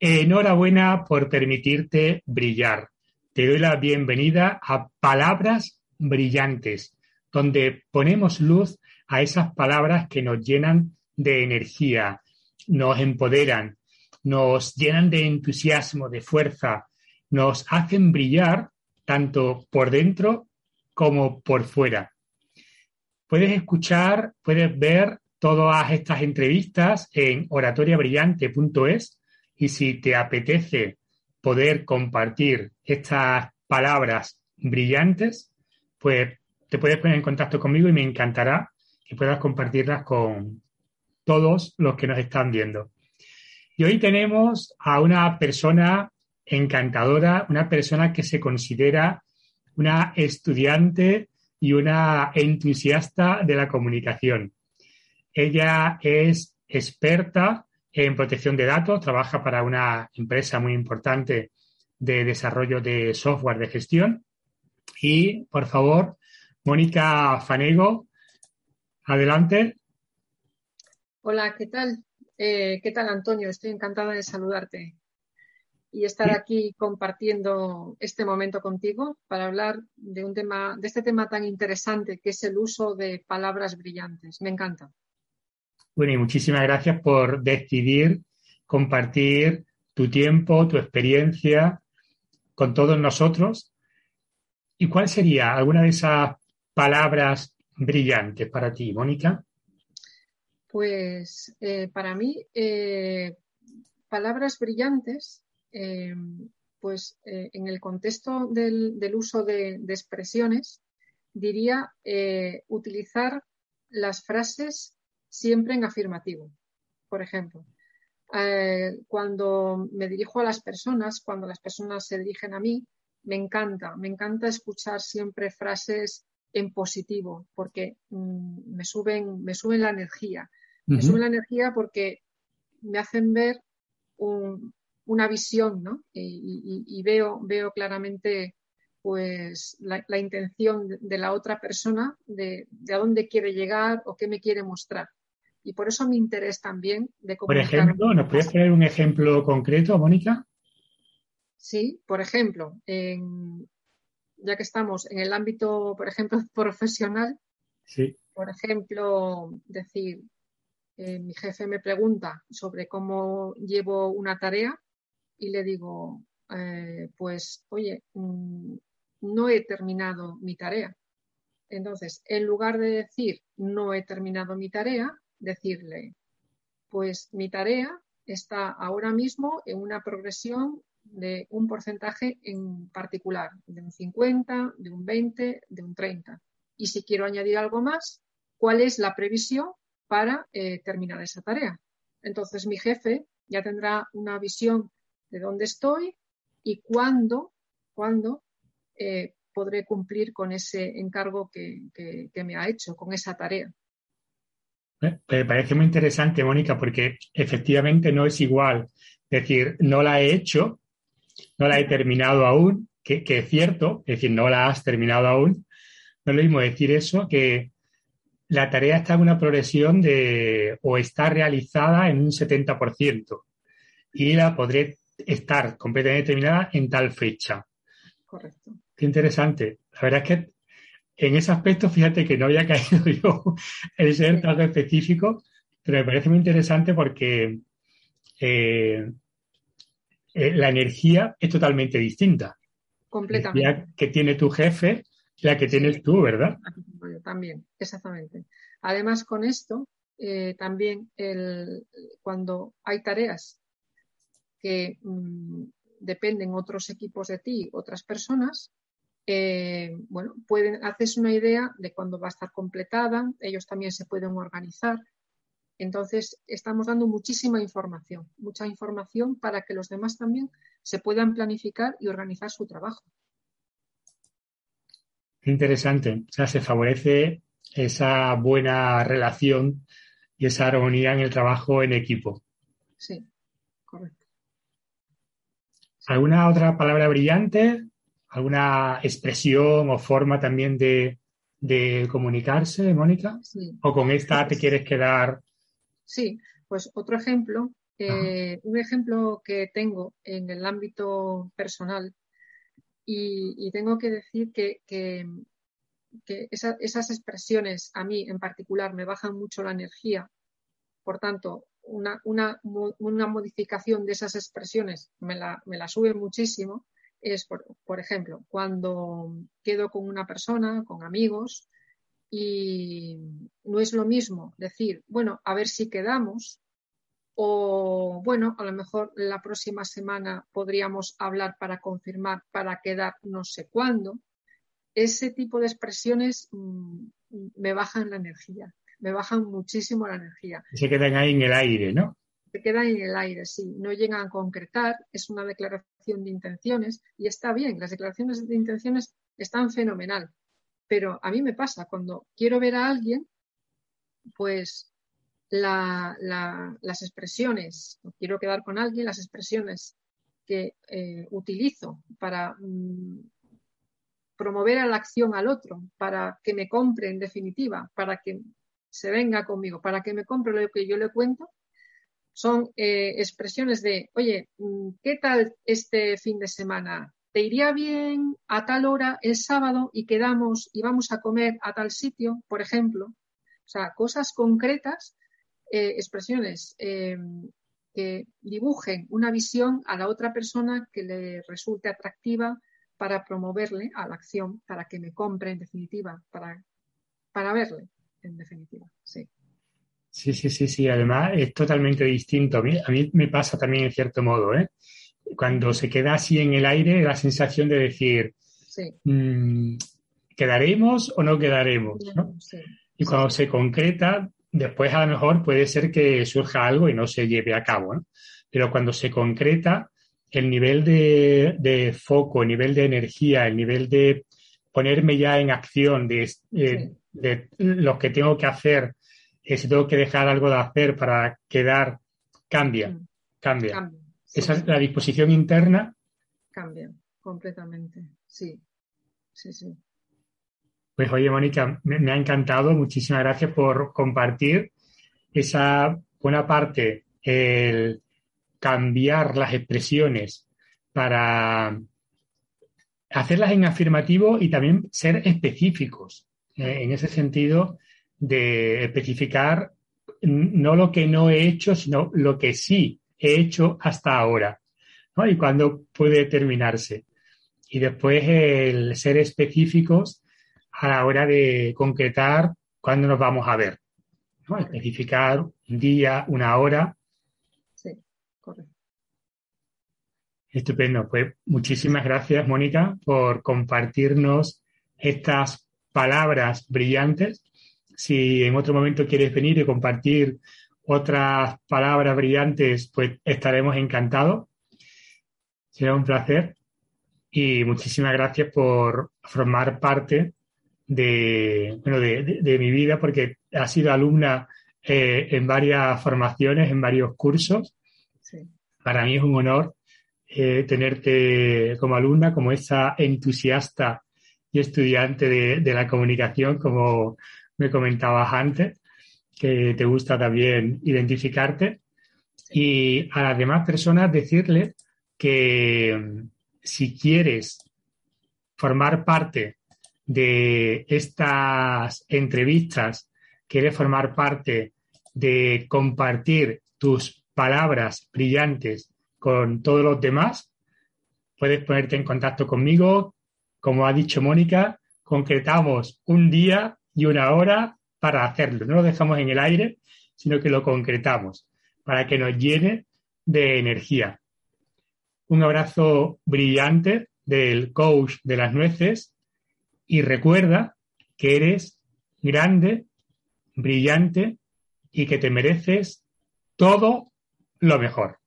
Enhorabuena por permitirte brillar. Te doy la bienvenida a Palabras Brillantes, donde ponemos luz a esas palabras que nos llenan de energía, nos empoderan, nos llenan de entusiasmo, de fuerza, nos hacen brillar tanto por dentro como por fuera. Puedes escuchar, puedes ver todas estas entrevistas en oratoriabrillante.es y si te apetece poder compartir estas palabras brillantes, pues te puedes poner en contacto conmigo y me encantará que puedas compartirlas con todos los que nos están viendo. Y hoy tenemos a una persona encantadora, una persona que se considera una estudiante y una entusiasta de la comunicación. Ella es experta en protección de datos, trabaja para una empresa muy importante de desarrollo de software de gestión. Y, por favor, Mónica Fanego, adelante. Hola, ¿qué tal? Eh, ¿Qué tal, Antonio? Estoy encantada de saludarte y estar aquí compartiendo este momento contigo para hablar de un tema, de este tema tan interesante que es el uso de palabras brillantes. Me encanta. Bueno, y muchísimas gracias por decidir compartir tu tiempo, tu experiencia con todos nosotros. ¿Y cuál sería alguna de esas palabras brillantes para ti, Mónica? Pues eh, para mí, eh, palabras brillantes, eh, pues en el contexto del, uso de, de, expresiones, diría utilizar las frases siempre en afirmativo. Por ejemplo, eh, cuando me dirijo a las personas, cuando las personas se dirigen a mí, me encanta, me encanta escuchar siempre frases en positivo, porque mm, me, suben, me suben la energía. Me suben la energía porque me hacen ver una visión, ¿no? Y, veo, veo claramente pues la, intención de, la otra persona, de, de, a dónde quiere llegar o qué me quiere mostrar. Y por eso mi interés también de comunicar. Por ejemplo, ¿nos puedes poner un ejemplo concreto, Mónica? Sí, por ejemplo, ya que estamos en el ámbito, por ejemplo, profesional, sí. por ejemplo, decir, eh, mi jefe me pregunta sobre cómo llevo una tarea y le digo, eh, pues, oye, mm, no he terminado mi tarea. Entonces, en lugar de decir no he terminado mi tarea, decirle, pues mi tarea está ahora mismo en una progresión de un porcentaje en particular, de un 50, de un 20, de un 30. Y si quiero añadir algo más, ¿cuál es la previsión para eh, terminar esa tarea? Entonces mi jefe ya tendrá una visión de dónde estoy y cuándo, cuándo eh, podré cumplir con ese encargo que me ha hecho, con esa tarea. Me parece muy interesante, Mónica, porque efectivamente no es igual decir, no la he hecho, no la he terminado aún, que, es cierto, es decir, no la has terminado aún. No es lo mismo decir eso que la tarea está en una progresión de o está realizada en un 70% y la podré estar completamente terminada en tal fecha. Correcto. Qué interesante. La verdad es que en ese aspecto, fíjate que no había caído yo el ser tan específico, pero me parece muy interesante porque eh, eh, la energía es totalmente distinta. Completamente. La que tiene tu jefe, la que tienes tú, ¿verdad? También, exactamente. Además, con esto, eh, también el, cuando hay tareas que mm, dependen otros equipos de ti, otras personas, eh, bueno, pueden hacerse una idea de cuándo va a estar completada, ellos también se pueden organizar. Entonces, estamos dando muchísima información, mucha información para que los demás también se puedan planificar y organizar su trabajo. Interesante. O sea, se favorece esa buena relación y esa armonía en el trabajo en equipo. Sí, correcto. ¿Alguna otra palabra brillante? Alguna expresión o forma también de, comunicarse, Mónica? ¿O con esta te quieres quedar? Sí, pues otro ejemplo Eh, un ejemplo que tengo en el ámbito personal y, tengo que decir que, esas expresiones a mí en particular me bajan mucho la energía. Por tanto, una, modificación de esas expresiones me la, sube muchísimo. Es, por, por ejemplo, cuando quedo con una persona, con amigos, y no es lo mismo decir, bueno, a ver si quedamos, o bueno, a lo mejor la próxima semana podríamos hablar para confirmar, para quedar no sé cuándo. Ese tipo de expresiones mm, me bajan la energía, me bajan muchísimo la energía. Se quedan ahí en el aire, ¿no? Se quedan en el aire, sí. No llegan a concretar, es una declaración de intenciones y está bien, las declaraciones de intenciones están fenomenal. Pero a mí me pasa, cuando quiero ver a alguien, pues las expresiones, quiero quedar con alguien, las expresiones que eh, utilizo para mm, promover a la acción al otro, para que me compre en definitiva, para que se venga conmigo, para que me compre lo que yo le cuento, son eh, expresiones de, oye, mm, ¿qué tal este fin de semana? ¿Te iría bien a tal hora el sábado y quedamos y vamos a comer a tal sitio, por ejemplo? O sea, cosas concretas eh, expresiones em, que dibujen una visión a la otra persona que le resulte atractiva para promoverle a la acción, para que me compre en definitiva, para, para verle en definitiva, sí. Sí, sí, sí, sí. Además es totalmente distinto. A mí, me pasa también en cierto modo, ¿eh? Cuando se queda así en el aire, la sensación de decir, mm, ¿quedaremos o no quedaremos? Y cuando se concreta, Después a lo mejor puede ser que surja algo y no se lleve a cabo, pero cuando se concreta, el nivel de, foco, el nivel de energía, el nivel de ponerme ya en acción de, de, lo que tengo que hacer, eh, si tengo que dejar algo de hacer para quedar, cambia, mm. cambia. Esa es la disposición interna. Cambia completamente, sí, sí, sí. Pues oye, Mónica, me, ha encantado. Muchísimas gracias por compartir esa buena parte, el cambiar las expresiones para hacerlas en afirmativo y también ser específicos. Eh, en ese sentido de especificar no lo que no he hecho, sino lo que sí he hecho hasta ahora. Y cuándo puede terminarse. Y después el ser específicos a la hora de concretar cuándo nos vamos a ver. Especificar un día, una hora. Sí, correcto. Estupendo. Pues muchísimas gracias, Mónica, por compartirnos estas palabras brillantes. Si en otro momento quieres venir y compartir otras palabras brillantes, pues estaremos encantados. Será un placer. Y muchísimas gracias por formar parte de, bueno, de, mi vida porque ha sido alumna eh, en varias formaciones, en varios cursos. Para mí es un honor eh, tenerte como alumna, como esa entusiasta y estudiante de, la comunicación, como me comentabas antes, que te gusta también identificarte. Y a las demás personas decirles que mm, si quieres formar parte de estas entrevistas, quieres formar parte de compartir tus palabras brillantes con todos los demás, puedes ponerte en contacto conmigo. Como ha dicho Mónica, concretamos un día y una hora para hacerlo. No lo dejamos en el aire, sino que lo concretamos para que nos llene de energía. Un abrazo brillante del coach de las nueces y recuerda que eres grande, brillante y que te mereces todo lo mejor.